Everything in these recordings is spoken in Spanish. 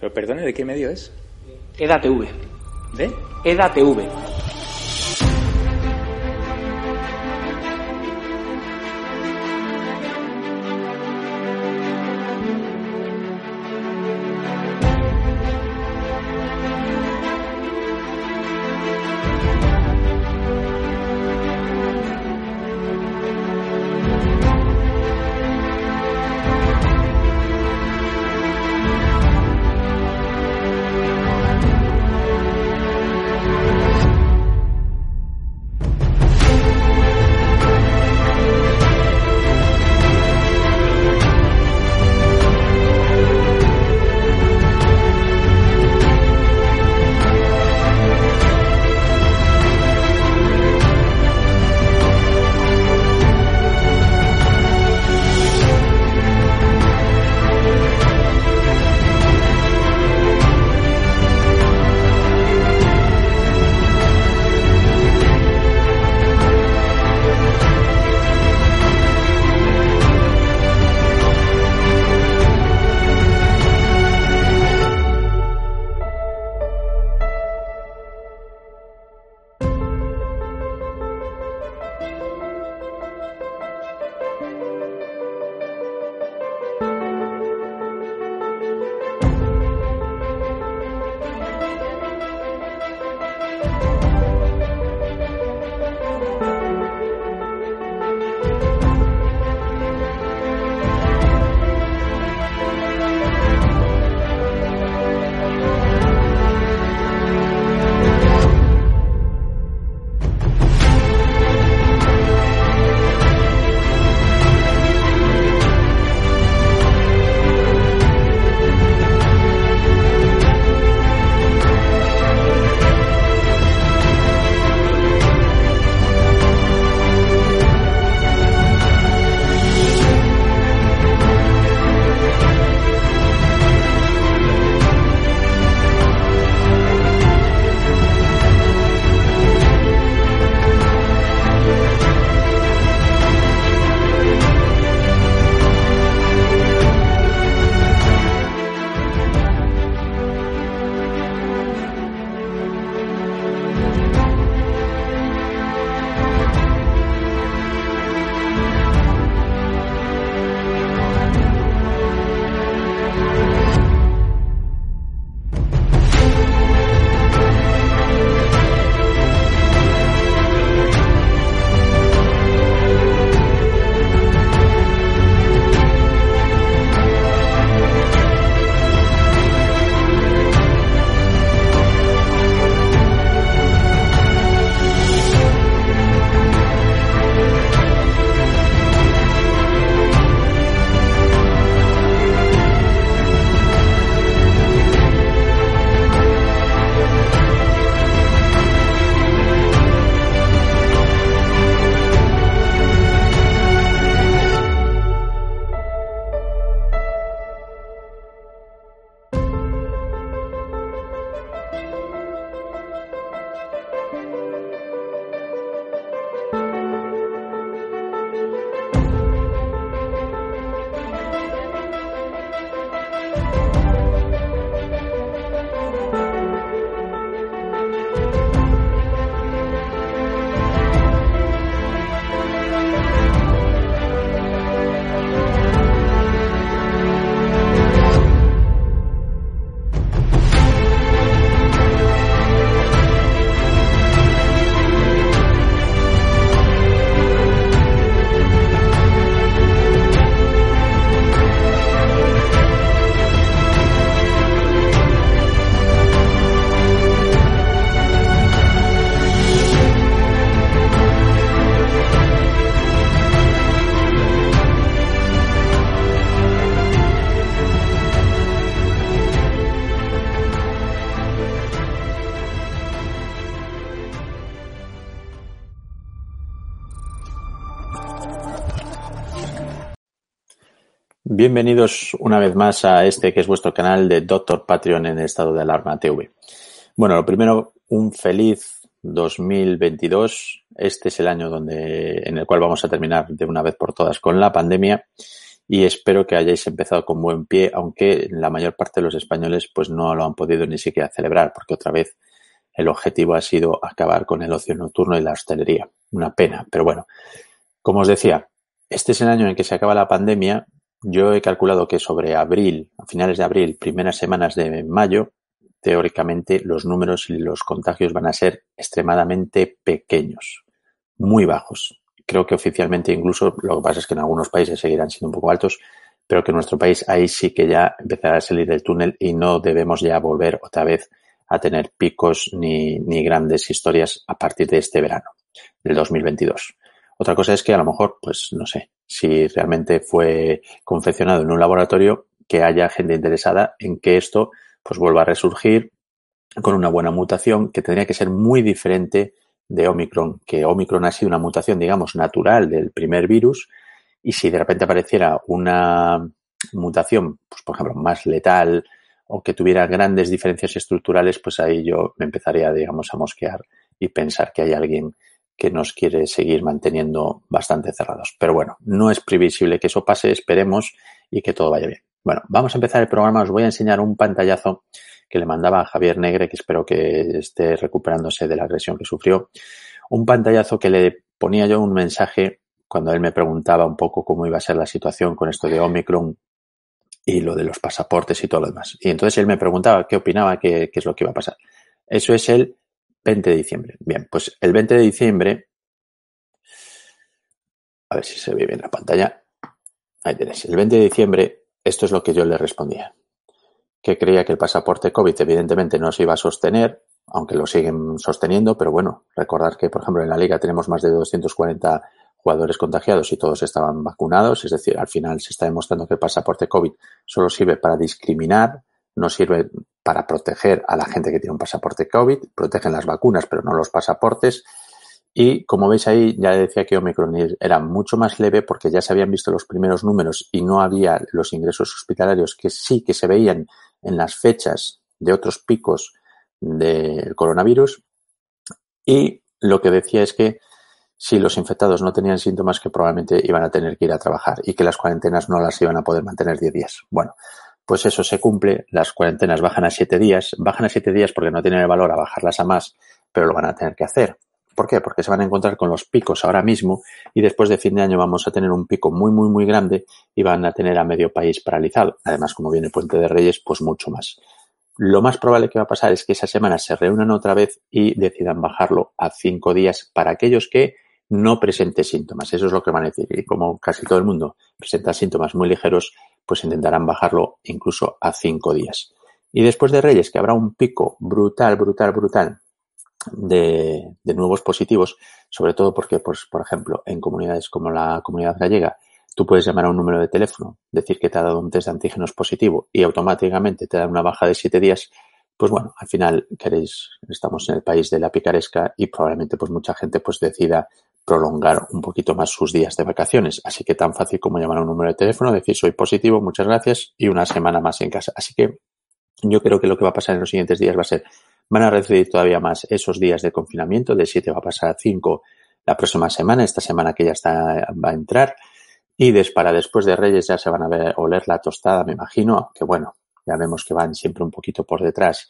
Pero perdone, ¿de qué medio es? EDATV. ¿De? EDATV. Bienvenidos una vez más a este que es vuestro canal de Doctor Patreon en estado de alarma TV. Bueno, lo primero, un feliz 2022. Este es el año donde, en el cual vamos a terminar de una vez por todas con la pandemia y espero que hayáis empezado con buen pie, aunque la mayor parte de los españoles pues no lo han podido ni siquiera celebrar, porque otra vez el objetivo ha sido acabar con el ocio nocturno y la hostelería. Una pena, pero bueno. Como os decía, este es el año en que se acaba la pandemia yo he calculado que sobre abril, a finales de abril, primeras semanas de mayo, teóricamente los números y los contagios van a ser extremadamente pequeños, muy bajos. Creo que oficialmente incluso, lo que pasa es que en algunos países seguirán siendo un poco altos, pero que en nuestro país ahí sí que ya empezará a salir del túnel y no debemos ya volver otra vez a tener picos ni, ni grandes historias a partir de este verano del 2022. Otra cosa es que a lo mejor, pues no sé, si realmente fue confeccionado en un laboratorio, que haya gente interesada en que esto pues vuelva a resurgir con una buena mutación que tendría que ser muy diferente de Omicron, que Omicron ha sido una mutación, digamos, natural del primer virus y si de repente apareciera una mutación, pues por ejemplo, más letal o que tuviera grandes diferencias estructurales, pues ahí yo me empezaría, digamos, a mosquear y pensar que hay alguien que nos quiere seguir manteniendo bastante cerrados. Pero bueno, no es previsible que eso pase, esperemos y que todo vaya bien. Bueno, vamos a empezar el programa. Os voy a enseñar un pantallazo que le mandaba a Javier Negre, que espero que esté recuperándose de la agresión que sufrió. Un pantallazo que le ponía yo un mensaje cuando él me preguntaba un poco cómo iba a ser la situación con esto de Omicron y lo de los pasaportes y todo lo demás. Y entonces él me preguntaba qué opinaba, qué, es lo que iba a pasar. Eso es el 20 de diciembre. Bien, pues el 20 de diciembre, a ver si se ve bien la pantalla. Ahí tenéis. El 20 de diciembre, esto es lo que yo le respondía. Que creía que el pasaporte COVID evidentemente no se iba a sostener, aunque lo siguen sosteniendo, pero bueno, recordar que, por ejemplo, en la liga tenemos más de 240 jugadores contagiados y todos estaban vacunados, es decir, al final se está demostrando que el pasaporte COVID solo sirve para discriminar, no sirve para proteger a la gente que tiene un pasaporte COVID, protegen las vacunas, pero no los pasaportes. Y como veis ahí, ya decía que Omicron era mucho más leve porque ya se habían visto los primeros números y no había los ingresos hospitalarios que sí que se veían en las fechas de otros picos del coronavirus. Y lo que decía es que si los infectados no tenían síntomas que probablemente iban a tener que ir a trabajar y que las cuarentenas no las iban a poder mantener 10 días. Bueno, pues eso se cumple, las cuarentenas bajan a siete días, bajan a siete días porque no tienen el valor a bajarlas a más, pero lo van a tener que hacer. ¿Por qué? Porque se van a encontrar con los picos ahora mismo y después de fin de año vamos a tener un pico muy, muy, muy grande y van a tener a medio país paralizado. Además, como viene Puente de Reyes, pues mucho más. Lo más probable que va a pasar es que esa semana se reúnan otra vez y decidan bajarlo a cinco días para aquellos que no presenten síntomas. Eso es lo que van a decir. Y como casi todo el mundo presenta síntomas muy ligeros, pues intentarán bajarlo incluso a cinco días. Y después de Reyes, que habrá un pico brutal, brutal, brutal de, nuevos positivos, sobre todo porque, pues, por ejemplo, en comunidades como la comunidad gallega, tú puedes llamar a un número de teléfono, decir que te ha dado un test de antígenos positivo y automáticamente te da una baja de siete días, pues bueno, al final queréis, estamos en el país de la picaresca y probablemente pues mucha gente pues decida prolongar un poquito más sus días de vacaciones. Así que tan fácil como llamar a un número de teléfono, decir soy positivo, muchas gracias y una semana más en casa. Así que yo creo que lo que va a pasar en los siguientes días va a ser, van a recibir todavía más esos días de confinamiento, de 7 va a pasar a 5 la próxima semana, esta semana que ya está, va a entrar. Y para después de Reyes ya se van a ver, oler la tostada, me imagino, que bueno, ya vemos que van siempre un poquito por detrás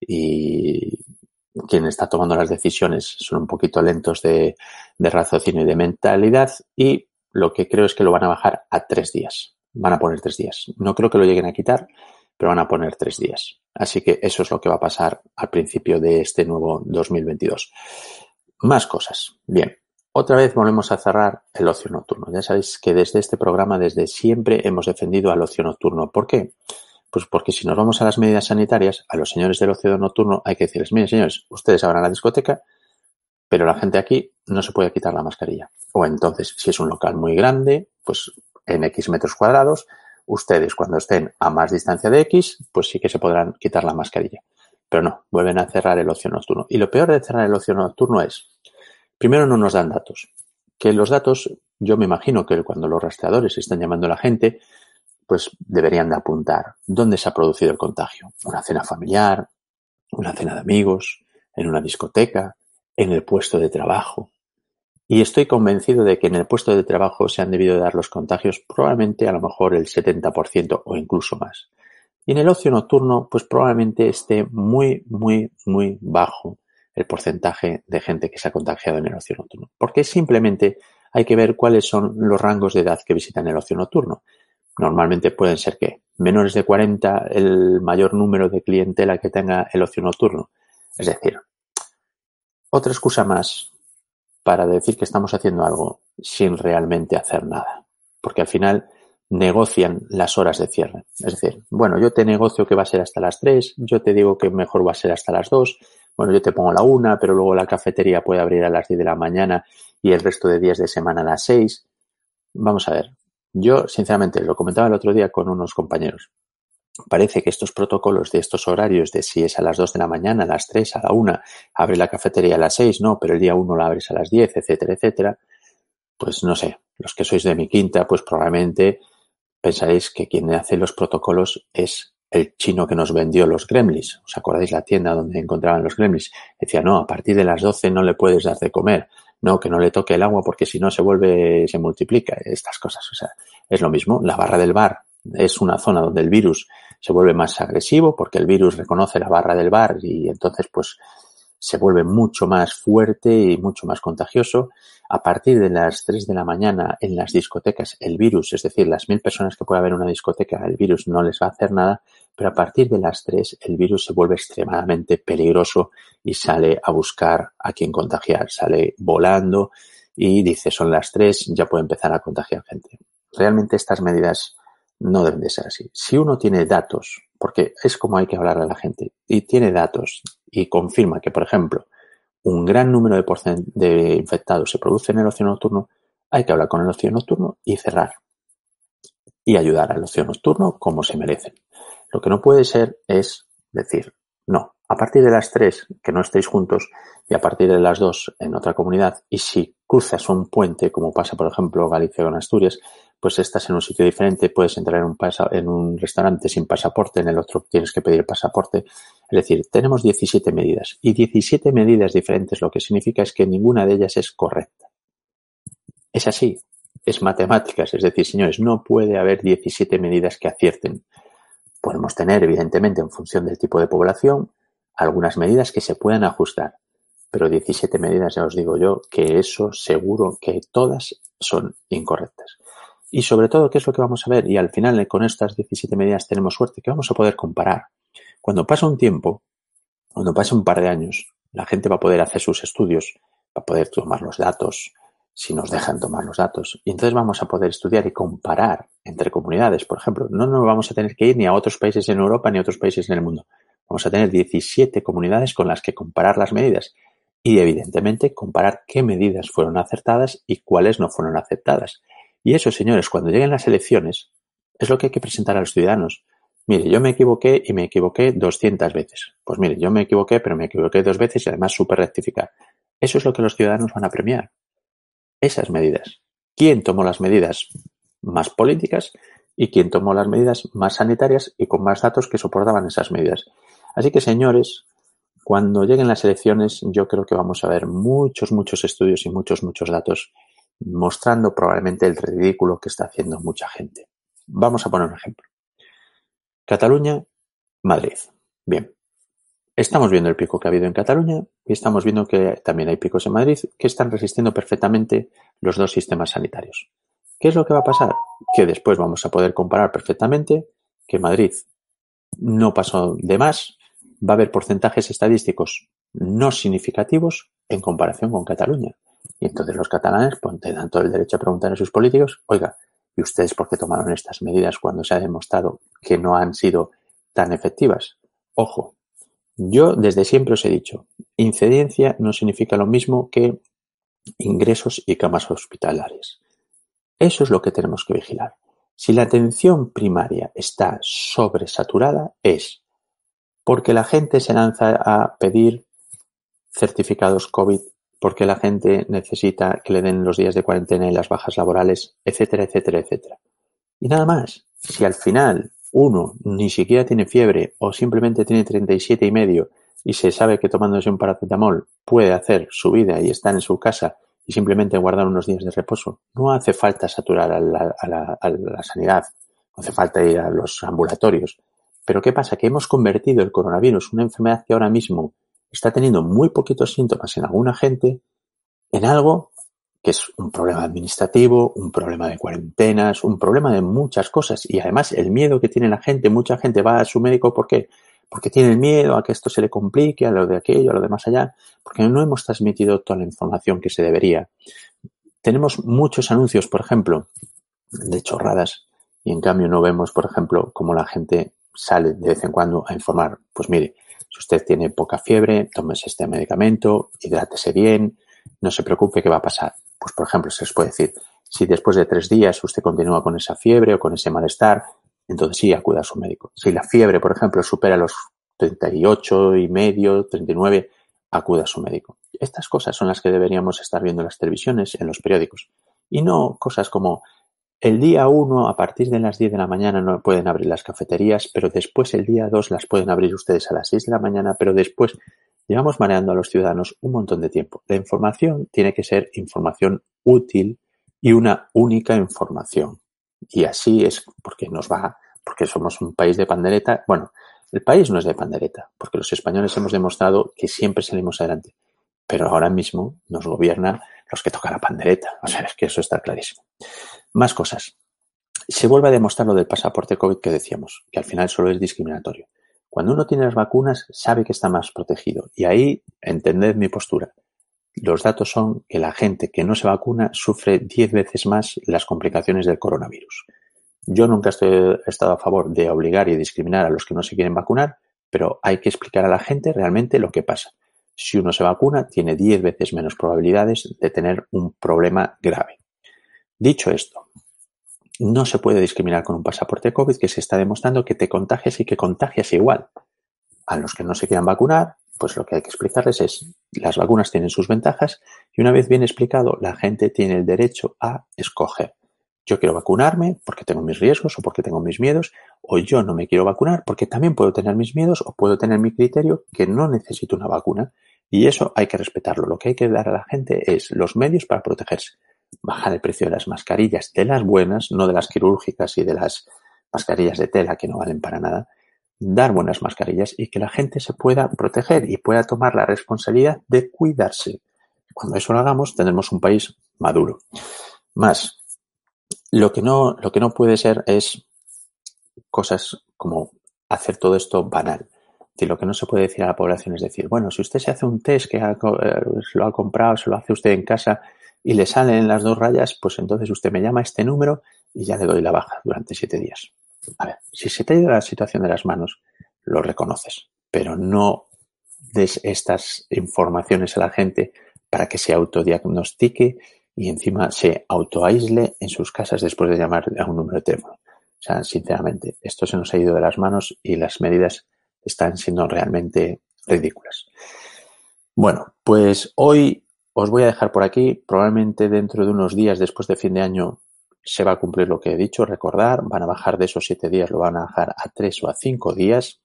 y quien está tomando las decisiones son un poquito lentos de, de raciocinio y de mentalidad y lo que creo es que lo van a bajar a tres días. Van a poner tres días. No creo que lo lleguen a quitar, pero van a poner tres días. Así que eso es lo que va a pasar al principio de este nuevo 2022. Más cosas. Bien. Otra vez volvemos a cerrar el ocio nocturno. Ya sabéis que desde este programa, desde siempre, hemos defendido al ocio nocturno. ¿Por qué? Pues porque si nos vamos a las medidas sanitarias, a los señores del ocio nocturno hay que decirles, miren señores, ustedes abran la discoteca, pero la gente aquí no se puede quitar la mascarilla. O entonces, si es un local muy grande, pues en X metros cuadrados, ustedes cuando estén a más distancia de X, pues sí que se podrán quitar la mascarilla. Pero no, vuelven a cerrar el ocio nocturno. Y lo peor de cerrar el ocio nocturno es, primero no nos dan datos. Que los datos, yo me imagino que cuando los rastreadores están llamando a la gente, pues deberían de apuntar dónde se ha producido el contagio. Una cena familiar, una cena de amigos, en una discoteca, en el puesto de trabajo. Y estoy convencido de que en el puesto de trabajo se han debido dar los contagios probablemente a lo mejor el 70% o incluso más. Y en el ocio nocturno, pues probablemente esté muy, muy, muy bajo el porcentaje de gente que se ha contagiado en el ocio nocturno. Porque simplemente hay que ver cuáles son los rangos de edad que visitan el ocio nocturno. Normalmente pueden ser que menores de 40 el mayor número de clientela que tenga el ocio nocturno. Es decir, otra excusa más para decir que estamos haciendo algo sin realmente hacer nada. Porque al final negocian las horas de cierre. Es decir, bueno, yo te negocio que va a ser hasta las 3, yo te digo que mejor va a ser hasta las 2, bueno, yo te pongo la 1, pero luego la cafetería puede abrir a las 10 de la mañana y el resto de días de semana a las 6. Vamos a ver, yo sinceramente lo comentaba el otro día con unos compañeros. Parece que estos protocolos de estos horarios de si es a las 2 de la mañana, a las 3, a la 1, abre la cafetería a las 6, no, pero el día 1 la abres a las 10, etcétera, etcétera, pues no sé, los que sois de mi quinta, pues probablemente pensaréis que quien hace los protocolos es el chino que nos vendió los gremlins. ¿Os acordáis la tienda donde encontraban los gremlins? Decía, no, a partir de las 12 no le puedes dar de comer. No, que no le toque el agua porque si no se vuelve, se multiplica. Estas cosas. O sea, es lo mismo. La barra del bar es una zona donde el virus se vuelve más agresivo porque el virus reconoce la barra del bar y entonces pues se vuelve mucho más fuerte y mucho más contagioso. A partir de las 3 de la mañana en las discotecas, el virus, es decir, las mil personas que puede haber en una discoteca, el virus no les va a hacer nada, pero a partir de las 3 el virus se vuelve extremadamente peligroso y sale a buscar a quien contagiar, sale volando y dice son las 3, ya puede empezar a contagiar gente. Realmente estas medidas no deben de ser así. Si uno tiene datos, porque es como hay que hablar a la gente, y tiene datos y confirma que, por ejemplo, un gran número de, de infectados se produce en el ocio nocturno, hay que hablar con el ocio nocturno y cerrar. Y ayudar al ocio nocturno como se merecen. Lo que no puede ser es decir, no, a partir de las tres que no estéis juntos y a partir de las dos en otra comunidad y si cruzas un puente como pasa por ejemplo Galicia con Asturias, pues estás en un sitio diferente, puedes entrar en un, en un restaurante sin pasaporte, en el otro tienes que pedir pasaporte. Es decir, tenemos 17 medidas y 17 medidas diferentes lo que significa es que ninguna de ellas es correcta. Es así, es matemáticas, es decir, señores, no puede haber 17 medidas que acierten. Podemos tener, evidentemente, en función del tipo de población, algunas medidas que se puedan ajustar, pero 17 medidas, ya os digo yo, que eso seguro que todas son incorrectas. Y sobre todo, ¿qué es lo que vamos a ver? Y al final, con estas 17 medidas tenemos suerte, que vamos a poder comparar. Cuando pasa un tiempo, cuando pasa un par de años, la gente va a poder hacer sus estudios, va a poder tomar los datos, si nos dejan tomar los datos. Y entonces vamos a poder estudiar y comparar entre comunidades, por ejemplo. No nos vamos a tener que ir ni a otros países en Europa ni a otros países en el mundo. Vamos a tener 17 comunidades con las que comparar las medidas y, evidentemente, comparar qué medidas fueron acertadas y cuáles no fueron aceptadas. Y eso, señores, cuando lleguen las elecciones, es lo que hay que presentar a los ciudadanos. Mire, yo me equivoqué y me equivoqué 200 veces. Pues mire, yo me equivoqué, pero me equivoqué dos veces y además supe rectificar. Eso es lo que los ciudadanos van a premiar. Esas medidas. ¿Quién tomó las medidas más políticas y quién tomó las medidas más sanitarias y con más datos que soportaban esas medidas? Así que, señores, cuando lleguen las elecciones, yo creo que vamos a ver muchos, muchos estudios y muchos, muchos datos mostrando probablemente el ridículo que está haciendo mucha gente. Vamos a poner un ejemplo. Cataluña, Madrid. Bien. Estamos viendo el pico que ha habido en Cataluña y estamos viendo que también hay picos en Madrid que están resistiendo perfectamente los dos sistemas sanitarios. ¿Qué es lo que va a pasar? Que después vamos a poder comparar perfectamente que Madrid no pasó de más, va a haber porcentajes estadísticos no significativos en comparación con Cataluña. Y entonces los catalanes pues, dan todo el derecho a preguntar a sus políticos, oiga, ¿y ustedes por qué tomaron estas medidas cuando se ha demostrado que no han sido tan efectivas? Ojo, yo desde siempre os he dicho, incidencia no significa lo mismo que ingresos y camas hospitalarias. Eso es lo que tenemos que vigilar. Si la atención primaria está sobresaturada, es porque la gente se lanza a pedir certificados COVID porque la gente necesita que le den los días de cuarentena y las bajas laborales, etcétera, etcétera, etcétera. Y nada más. si al final uno ni siquiera tiene fiebre o simplemente tiene 37 y medio y se sabe que tomándose un paracetamol puede hacer su vida y estar en su casa y simplemente guardar unos días de reposo, no hace falta saturar a la, a la, a la sanidad, no hace falta ir a los ambulatorios. Pero ¿qué pasa? Que hemos convertido el coronavirus, una enfermedad que ahora mismo está teniendo muy poquitos síntomas en alguna gente, en algo que es un problema administrativo, un problema de cuarentenas, un problema de muchas cosas. Y además el miedo que tiene la gente, mucha gente va a su médico, ¿por qué? Porque tiene miedo a que esto se le complique, a lo de aquello, a lo de más allá, porque no hemos transmitido toda la información que se debería. Tenemos muchos anuncios, por ejemplo, de chorradas, y en cambio no vemos, por ejemplo, cómo la gente sale de vez en cuando a informar. Pues mire, si usted tiene poca fiebre, tómese este medicamento, hidrátese bien, no se preocupe qué va a pasar. Pues, por ejemplo, se les puede decir, si después de tres días usted continúa con esa fiebre o con ese malestar, entonces sí acuda a su médico. Si la fiebre, por ejemplo, supera los 38 y medio, 39, acuda a su médico. Estas cosas son las que deberíamos estar viendo en las televisiones, en los periódicos. Y no cosas como el día 1 a partir de las 10 de la mañana no pueden abrir las cafeterías, pero después el día 2 las pueden abrir ustedes a las 6 de la mañana, pero después Llevamos mareando a los ciudadanos un montón de tiempo. La información tiene que ser información útil y una única información. Y así es porque nos va, porque somos un país de pandereta. Bueno, el país no es de pandereta, porque los españoles hemos demostrado que siempre salimos adelante. Pero ahora mismo nos gobierna los que tocan la pandereta. O sea, es que eso está clarísimo. Más cosas. Se vuelve a demostrar lo del pasaporte COVID que decíamos, que al final solo es discriminatorio. Cuando uno tiene las vacunas, sabe que está más protegido. Y ahí, entended mi postura. Los datos son que la gente que no se vacuna sufre 10 veces más las complicaciones del coronavirus. Yo nunca estoy, he estado a favor de obligar y discriminar a los que no se quieren vacunar, pero hay que explicar a la gente realmente lo que pasa. Si uno se vacuna, tiene 10 veces menos probabilidades de tener un problema grave. Dicho esto, no se puede discriminar con un pasaporte COVID que se está demostrando que te contagias y que contagias igual. A los que no se quieran vacunar, pues lo que hay que explicarles es, las vacunas tienen sus ventajas y una vez bien explicado, la gente tiene el derecho a escoger. Yo quiero vacunarme porque tengo mis riesgos o porque tengo mis miedos, o yo no me quiero vacunar porque también puedo tener mis miedos o puedo tener mi criterio que no necesito una vacuna. Y eso hay que respetarlo. Lo que hay que dar a la gente es los medios para protegerse bajar el precio de las mascarillas, de las buenas, no de las quirúrgicas y de las mascarillas de tela que no valen para nada, dar buenas mascarillas y que la gente se pueda proteger y pueda tomar la responsabilidad de cuidarse. Cuando eso lo hagamos, tendremos un país maduro. Más, lo que no, lo que no puede ser es cosas como hacer todo esto banal. decir, lo que no se puede decir a la población es decir, bueno, si usted se hace un test que eh, lo ha comprado, se lo hace usted en casa y le salen las dos rayas, pues entonces usted me llama este número y ya le doy la baja durante siete días. A ver, si se te ha ido la situación de las manos, lo reconoces, pero no des estas informaciones a la gente para que se autodiagnostique y encima se autoaísle en sus casas después de llamar a un número de teléfono. O sea, sinceramente, esto se nos ha ido de las manos y las medidas están siendo realmente ridículas. Bueno, pues hoy os voy a dejar por aquí. Probablemente dentro de unos días, después de fin de año, se va a cumplir lo que he dicho. Recordar, van a bajar de esos siete días, lo van a bajar a tres o a cinco días,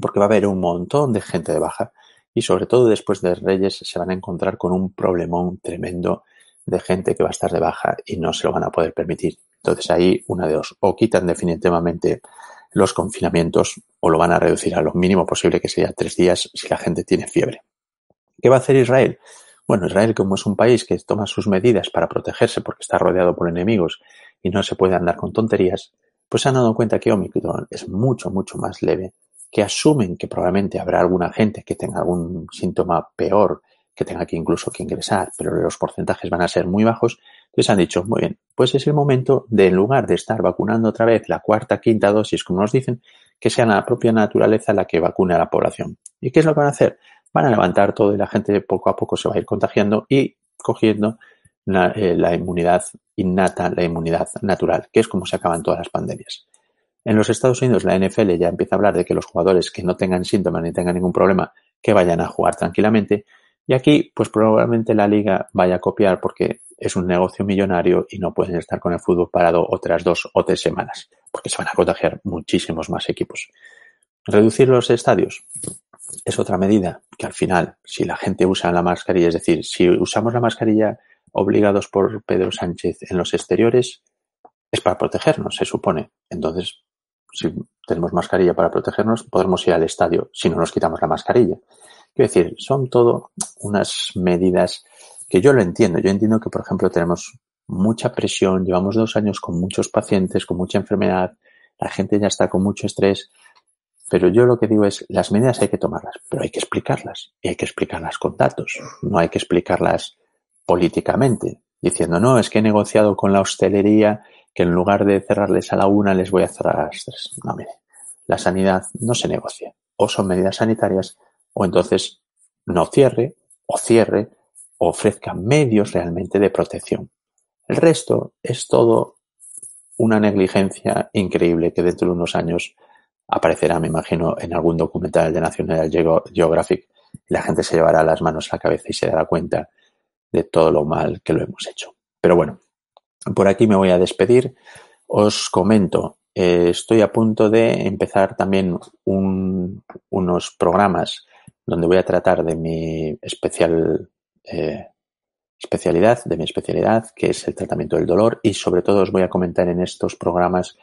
porque va a haber un montón de gente de baja. Y sobre todo después de Reyes se van a encontrar con un problemón tremendo de gente que va a estar de baja y no se lo van a poder permitir. Entonces ahí una de dos, o quitan definitivamente los confinamientos o lo van a reducir a lo mínimo posible, que sería tres días si la gente tiene fiebre. ¿Qué va a hacer Israel? Bueno, Israel, como es un país que toma sus medidas para protegerse porque está rodeado por enemigos y no se puede andar con tonterías, pues se han dado cuenta que Omicron es mucho, mucho más leve, que asumen que probablemente habrá alguna gente que tenga algún síntoma peor, que tenga que incluso que ingresar, pero los porcentajes van a ser muy bajos. Entonces han dicho, muy bien, pues es el momento de, en lugar de estar vacunando otra vez la cuarta, quinta dosis, como nos dicen, que sea la propia naturaleza la que vacune a la población. ¿Y qué es lo que van a hacer? Van a levantar todo y la gente poco a poco se va a ir contagiando y cogiendo la, eh, la, inmunidad innata, la inmunidad natural, que es como se acaban todas las pandemias. En los Estados Unidos la NFL ya empieza a hablar de que los jugadores que no tengan síntomas ni tengan ningún problema, que vayan a jugar tranquilamente. Y aquí, pues probablemente la liga vaya a copiar porque es un negocio millonario y no pueden estar con el fútbol parado otras dos o tres semanas, porque se van a contagiar muchísimos más equipos. Reducir los estadios es otra medida que al final, si la gente usa la mascarilla, es decir, si usamos la mascarilla obligados por Pedro Sánchez en los exteriores, es para protegernos, se supone. Entonces, si tenemos mascarilla para protegernos, podremos ir al estadio si no nos quitamos la mascarilla. Quiero decir, son todo unas medidas que yo lo entiendo. Yo entiendo que, por ejemplo, tenemos mucha presión, llevamos dos años con muchos pacientes, con mucha enfermedad, la gente ya está con mucho estrés, pero yo lo que digo es, las medidas hay que tomarlas, pero hay que explicarlas y hay que explicarlas con datos, no hay que explicarlas políticamente, diciendo, no, es que he negociado con la hostelería que en lugar de cerrarles a la una les voy a cerrar a las tres. No, mire, la sanidad no se negocia. O son medidas sanitarias o entonces no cierre o cierre o ofrezca medios realmente de protección. El resto es todo una negligencia increíble que dentro de unos años aparecerá, me imagino, en algún documental de National Geographic y la gente se llevará las manos a la cabeza y se dará cuenta de todo lo mal que lo hemos hecho. Pero bueno, por aquí me voy a despedir. Os comento, eh, estoy a punto de empezar también unos programas donde voy a tratar de mi especial eh, especialidad, de mi especialidad, que es el tratamiento del dolor, y sobre todo os voy a comentar en estos programas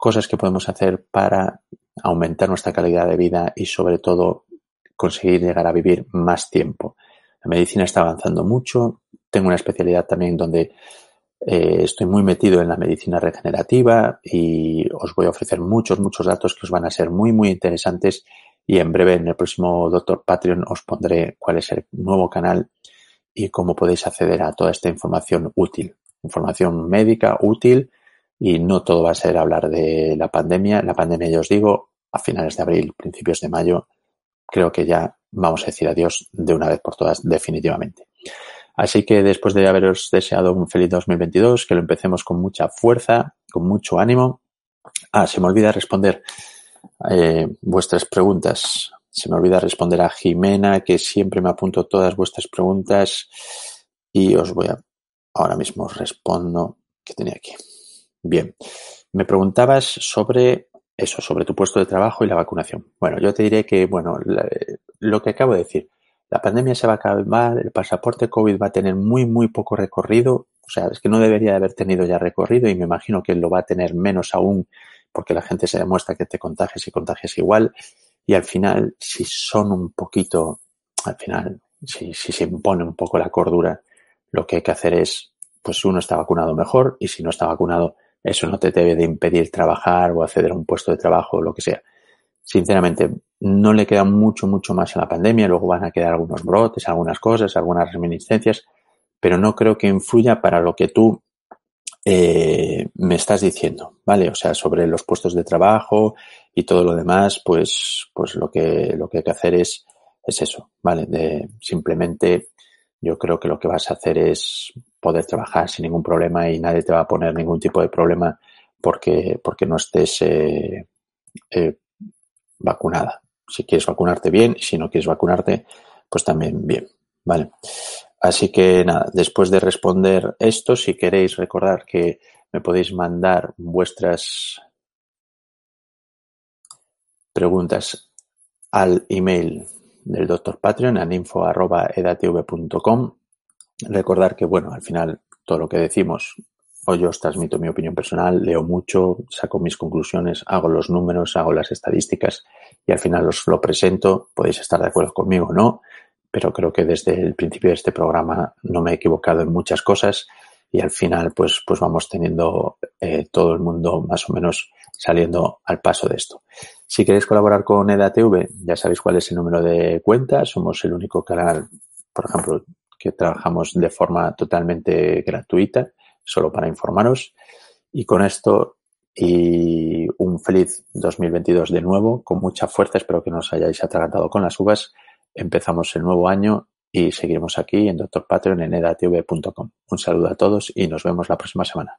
cosas que podemos hacer para aumentar nuestra calidad de vida y sobre todo conseguir llegar a vivir más tiempo. La medicina está avanzando mucho. Tengo una especialidad también donde eh, estoy muy metido en la medicina regenerativa y os voy a ofrecer muchos, muchos datos que os van a ser muy, muy interesantes y en breve en el próximo Doctor Patreon os pondré cuál es el nuevo canal y cómo podéis acceder a toda esta información útil. Información médica útil y no todo va a ser hablar de la pandemia. La pandemia, ya os digo, a finales de abril, principios de mayo, creo que ya vamos a decir adiós de una vez por todas definitivamente. Así que después de haberos deseado un feliz 2022, que lo empecemos con mucha fuerza, con mucho ánimo. Ah, se me olvida responder eh, vuestras preguntas. Se me olvida responder a Jimena, que siempre me apunto todas vuestras preguntas y os voy a, ahora mismo respondo que tenía aquí. Bien, me preguntabas sobre eso, sobre tu puesto de trabajo y la vacunación. Bueno, yo te diré que, bueno, lo que acabo de decir, la pandemia se va a acabar, el pasaporte COVID va a tener muy, muy poco recorrido. O sea, es que no debería haber tenido ya recorrido y me imagino que lo va a tener menos aún porque la gente se demuestra que te contagias y contagias igual. Y al final, si son un poquito, al final, si, si se impone un poco la cordura, lo que hay que hacer es, pues si uno está vacunado mejor y si no está vacunado, eso no te debe de impedir trabajar o acceder a un puesto de trabajo o lo que sea sinceramente, no le queda mucho, mucho más en la pandemia. Luego van a quedar algunos brotes, algunas cosas, algunas reminiscencias, pero no creo que influya para lo que tú eh, me estás diciendo, ¿vale? O sea, sobre los puestos de trabajo y todo lo demás, pues, pues lo que, lo que hay que hacer es, es eso, ¿vale? De simplemente, yo creo que lo que vas a hacer es poder trabajar sin ningún problema y nadie te va a poner ningún tipo de problema porque, porque no estés eh, eh, vacunada. Si quieres vacunarte bien, si no quieres vacunarte, pues también bien, ¿vale? Así que nada, después de responder esto, si queréis recordar que me podéis mandar vuestras preguntas al email del doctor Patreon, a info.edatv.com. Recordar que, bueno, al final todo lo que decimos o yo os transmito mi opinión personal, leo mucho, saco mis conclusiones, hago los números, hago las estadísticas y al final os lo presento. Podéis estar de acuerdo conmigo o no, pero creo que desde el principio de este programa no me he equivocado en muchas cosas y al final pues, pues vamos teniendo eh, todo el mundo más o menos saliendo al paso de esto. Si queréis colaborar con EDATV, ya sabéis cuál es el número de cuenta. Somos el único canal, por ejemplo, que trabajamos de forma totalmente gratuita solo para informaros. Y con esto y un feliz 2022 de nuevo, con mucha fuerza, espero que no os hayáis atragantado con las uvas. Empezamos el nuevo año y seguiremos aquí en Doctor Patreon en edatv.com. Un saludo a todos y nos vemos la próxima semana.